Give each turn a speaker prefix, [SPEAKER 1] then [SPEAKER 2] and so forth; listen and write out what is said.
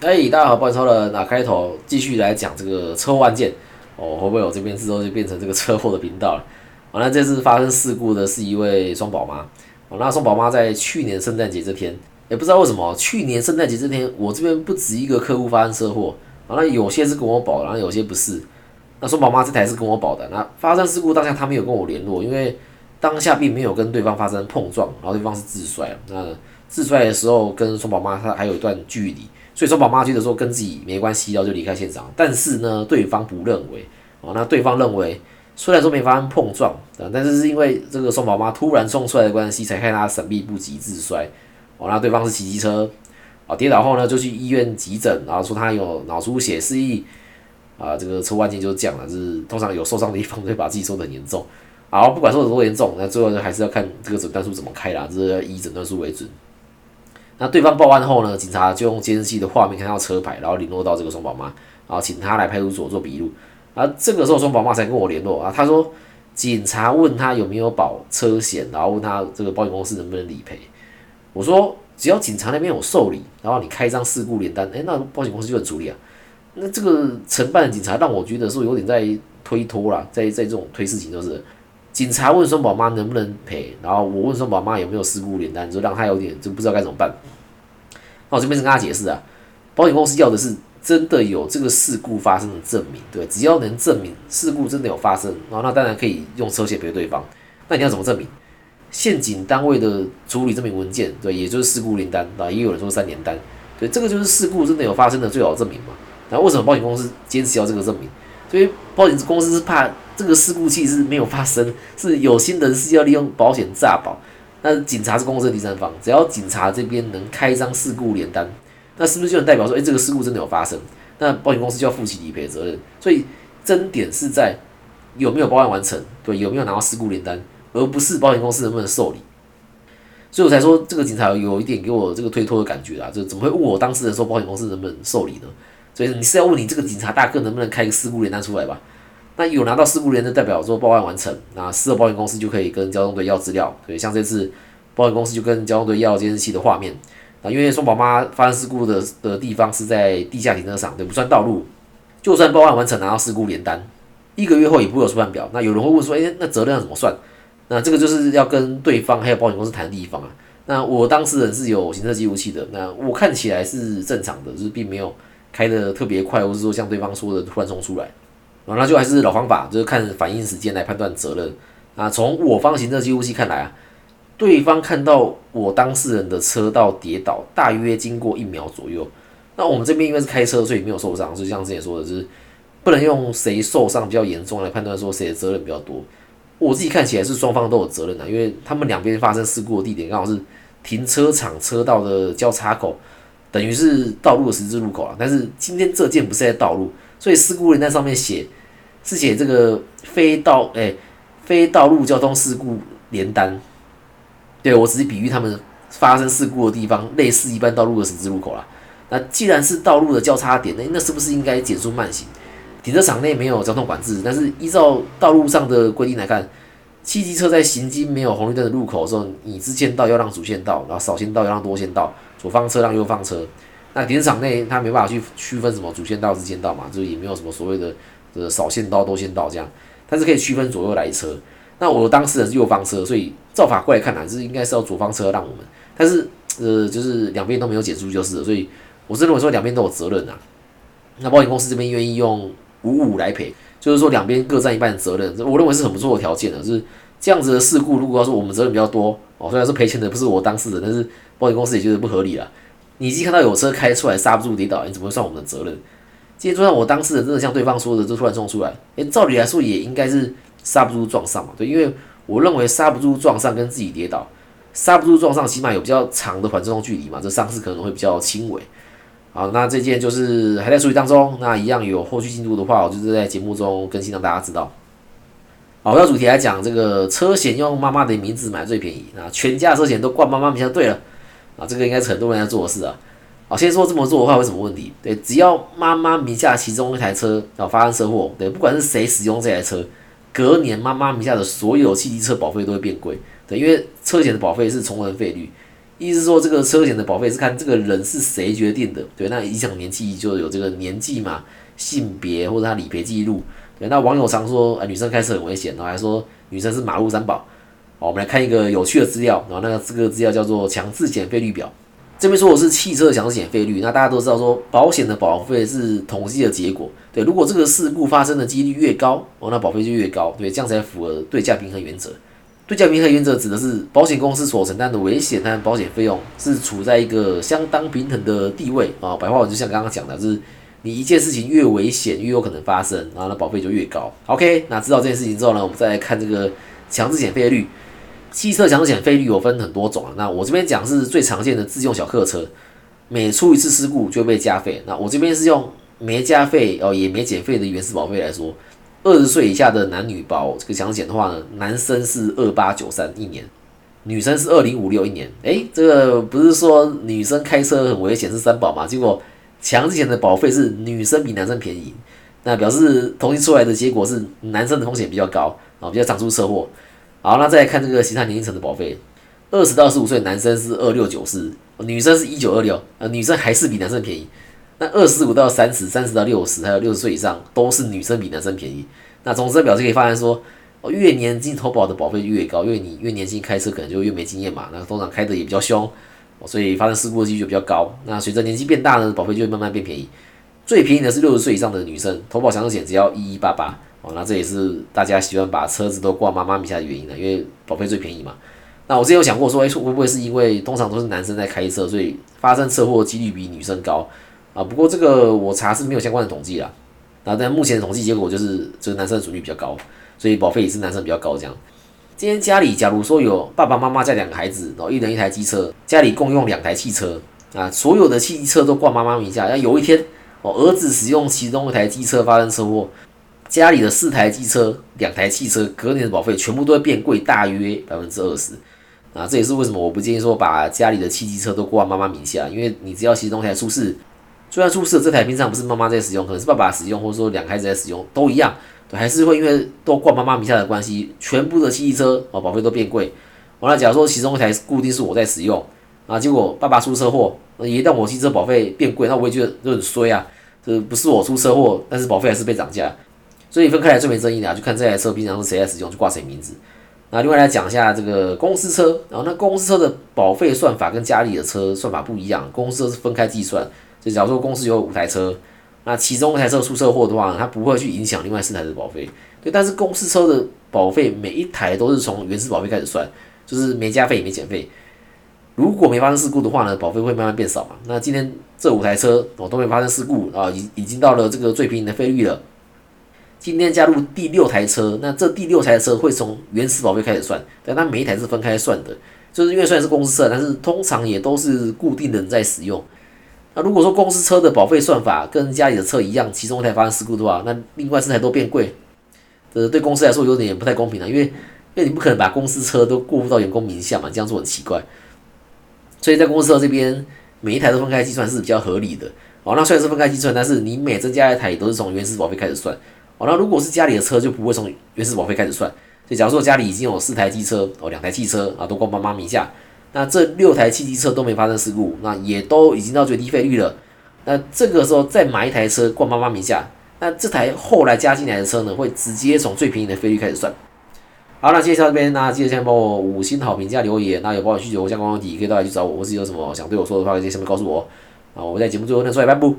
[SPEAKER 1] 哎，大家好，欢迎超了。那开头继续来讲这个车祸案件哦，会不会我这边之后就变成这个车祸的频道了？好，那这次发生事故的是一位双宝妈。哦，那双宝妈在去年圣诞节这天，也不知道为什么，去年圣诞节这天，我这边不止一个客户发生车祸。好，那有些是跟我保，然后有些不是。那双宝妈这台是跟我保的。那发生事故当下，他没有跟我联络，因为当下并没有跟对方发生碰撞，然后对方是自摔。那自摔的时候跟双宝妈她还有一段距离。所以说，宝妈觉得说跟自己没关系，然后就离开现场。但是呢，对方不认为哦。那对方认为，虽然说没发生碰撞，啊但是是因为这个宋宝妈突然冲出来的关系，才害他闪避不及自摔。哦，那对方是骑机车，啊，跌倒后呢就去医院急诊，然后说他有脑出血，示意啊，这个车祸案件就是这样了，就是通常有受伤的地方会把自己受得很严重。好，不管受得多严重，那最后呢还是要看这个诊断书怎么开啦，这是要以诊断书为准。那对方报案后呢？警察就用监视器的画面看到车牌，然后联络到这个松宝妈，然后请她来派出所做笔录。啊，这个时候松宝妈才跟我联络啊，她说警察问她有没有保车险，然后问他这个保险公司能不能理赔。我说只要警察那边有受理，然后你开一张事故联单，哎，那保险公司就很处理啊。那这个承办的警察让我觉得说有点在推脱啦，在在这种推事情就是。警察问松宝妈能不能赔，然后我问松宝妈有没有事故连单，就让他有点就不知道该怎么办。那我这边是跟他解释啊，保险公司要的是真的有这个事故发生的证明，对，只要能证明事故真的有发生，然后那当然可以用车险赔对方。那你要怎么证明？现警单位的处理证明文件，对，也就是事故连单啊，也有人说三年单，对，这个就是事故真的有发生的最好证明嘛。那为什么保险公司坚持要这个证明？所以保险公司是怕。这个事故其实没有发生，是有心人士要利用保险诈保。那警察是公司的第三方，只要警察这边能开一张事故联单，那是不是就能代表说，哎，这个事故真的有发生？那保险公司就要负起理赔责任。所以争点是在有没有报案完成，对，有没有拿到事故联单，而不是保险公司能不能受理。所以我才说这个警察有一点给我这个推脱的感觉啊，就怎么会问我当事人说保险公司能不能受理呢？所以你是要问你这个警察大哥能不能开个事故联单出来吧？那有拿到事故联的代表说报案完成，那事后保险公司就可以跟交通队要资料。对，像这次保险公司就跟交通队要监视器的画面。啊，因为双宝妈发生事故的的地方是在地下停车场，对，不算道路。就算报案完成拿到事故联单，一个月后也不会有出判表。那有人会问说，诶，那责任要怎么算？那这个就是要跟对方还有保险公司谈的地方啊。那我当事人是有行车记录器的，那我看起来是正常的，就是并没有开的特别快，或是说像对方说的突然冲出来。啊，那就还是老方法，就是看反应时间来判断责任。啊，从我方行车记录器看来啊，对方看到我当事人的车道跌倒，大约经过一秒左右。那我们这边因为是开车，所以没有受伤，就像之前说的，就是不能用谁受伤比较严重来判断说谁的责任比较多。我自己看起来是双方都有责任的，因为他们两边发生事故的地点刚好是停车场车道的交叉口，等于是道路的十字路口啊。但是今天这件不是在道路，所以事故人在上面写。是写这个非道诶，非道路交通事故连单，对我只是比喻他们发生事故的地方，类似一般道路的十字路口啦。那既然是道路的交叉点，那那是不是应该减速慢行？停车场内没有交通管制，但是依照道路上的规定来看，汽机车在行经没有红绿灯的路口的时候，你支线道要让主线道，然后少线道要让多线道，左方车让右方车。那停车场内它没办法去区分什么主线道、支线道嘛，就也没有什么所谓的。呃，少先道多先道这样，但是可以区分左右来车。那我当事人是右方车，所以照法过来看呢，是应该是要左方车让我们。但是呃，就是两边都没有减速就是，所以我是认为说两边都有责任啊。那保险公司这边愿意用五五来赔，就是说两边各占一半的责任，我认为是很不错的条件的。就是这样子的事故，如果要说我们责任比较多哦，虽然说赔钱的不是我当事人，但是保险公司也觉得不合理了。你已经看到有车开出来刹不住跌倒，你怎么会算我们的责任？今天就算我当事人真的像对方说的，就突然冲出来，诶，照理来说也应该是刹不住撞上嘛，对，因为我认为刹不住撞上跟自己跌倒，刹不住撞上起码有比较长的缓冲距离嘛，这伤势可能会比较轻微。好，那这件就是还在处理当中，那一样有后续进度的话，我就是在节目中更新让大家知道。好，回到主题来讲，这个车险用妈妈的名字买最便宜，那全家车险都挂妈妈名下对了，啊，这个应该是很多人在做的事啊。好，先说这么做的话会什么问题？对，只要妈妈名下其中一台车啊发生车祸，对，不管是谁使用这台车，隔年妈妈名下的所有汽机车保费都会变贵，对，因为车险的保费是从人费率，意思是说这个车险的保费是看这个人是谁决定的，对，那影响年纪就有这个年纪嘛、性别或者他理赔记录，对，那网友常说啊女生开车很危险，然后还说女生是马路三宝，好，我们来看一个有趣的资料，然后那个这个资料叫做强制险费率表。这边说的是汽车强制险费率，那大家都知道说保险的保费是统计的结果，对，如果这个事故发生的几率越高，哦，那保费就越高，对，这样才符合对价平衡原则。对价平衡原则指的是保险公司所承担的危险和保险费用是处在一个相当平衡的地位啊。白话文就像刚刚讲的，就是你一件事情越危险越有可能发生，然后那保费就越高。OK，那知道这件事情之后呢，我们再来看这个强制险费率。汽车强险费率有分很多种啊，那我这边讲是最常见的自用小客车，每出一次事故就被加费。那我这边是用没加费哦也没减费的原始保费来说，二十岁以下的男女保这个强险的话呢，男生是二八九三一年，女生是二零五六一年。诶，这个不是说女生开车很危险是三保嘛？结果强制险的保费是女生比男生便宜，那表示统计出来的结果是男生的风险比较高啊，比较常出车祸。好，那再来看这个其他年龄层的保费，二十到十五岁男生是二六九四，女生是一九二六，呃，女生还是比男生便宜。那二十五到三十，三十到六十，还有六十岁以上，都是女生比男生便宜。那从这表示可以发现说，越年轻投保的保费越高，因为你越年轻开车可能就越没经验嘛，那通常开的也比较凶，所以发生事故的几率就比较高。那随着年纪变大呢，保费就会慢慢变便宜。最便宜的是六十岁以上的女生，投保强制险只要一一八八。哦，那这也是大家喜欢把车子都挂妈妈名下的原因了，因为保费最便宜嘛。那我之前有想过说，哎，会不会是因为通常都是男生在开车，所以发生车祸的几率比女生高啊？不过这个我查是没有相关的统计啦。那但目前的统计结果就是，这个男生的损率比较高，所以保费也是男生比较高这样。今天家里假如说有爸爸妈妈加两个孩子，然后一人一台机车，家里共用两台汽车啊，所有的汽车都挂妈妈名下，那有一天哦，儿子使用其中一台机车发生车祸。家里的四台机车、两台汽车，隔年的保费全部都会变贵，大约百分之二十。啊，这也是为什么我不建议说把家里的汽机车都挂妈妈名下，因为你只要其中一台出事，就算出事的这台平常不是妈妈在使用，可能是爸爸使用，或者说两孩子在使用，都一样，还是会因为都挂妈妈名下的关系，全部的汽机车啊保费都变贵。完了，假如说其中一台固定是我在使用，啊，结果爸爸出车祸，一旦我汽车保费变贵，那我也觉得就很衰啊。这不是我出车祸，但是保费还是被涨价。所以分开来最没争议的，啊就看这台车平常是谁在使用，就挂谁名字。那另外来讲一下这个公司车，然后那公司车的保费算法跟家里的车算法不一样，公司车是分开计算。就假如说公司有五台车，那其中一台车出车祸的话，它不会去影响另外四台的保费。对，但是公司车的保费每一台都是从原始保费开始算，就是没加费也没减费。如果没发生事故的话呢，保费会慢慢变少嘛。那今天这五台车哦都没发生事故啊，已已经到了这个最便宜的费率了。今天加入第六台车，那这第六台车会从原始保费开始算，但它每一台是分开算的，就是因为虽然是公司车，但是通常也都是固定的人在使用。那如果说公司车的保费算法跟家里的车一样，其中一台发生事故的话，那另外四台都变贵，呃，对公司来说有点不太公平了，因为因为你不可能把公司车都过户到员工名下嘛，这样做很奇怪。所以在公司车这边，每一台都分开计算是比较合理的。哦，那虽然是分开计算，但是你每增加一台也都是从原始保费开始算。哦，那如果是家里的车，就不会从原始保费开始算。所以，假如说家里已经有四台机车，哦，两台汽车啊，都挂妈妈名下，那这六台汽机车都没发生事故，那也都已经到最低费率了。那这个时候再买一台车挂妈妈名下，那这台后来加进来的车呢，会直接从最便宜的费率开始算。好，那介绍这边，那记得先帮我五星好评加留言，那有保险需求或相关问题，可以到来去找我，或是有什么想对我说的话，可以在下面告诉我。啊，我在节目最后再说一拜不。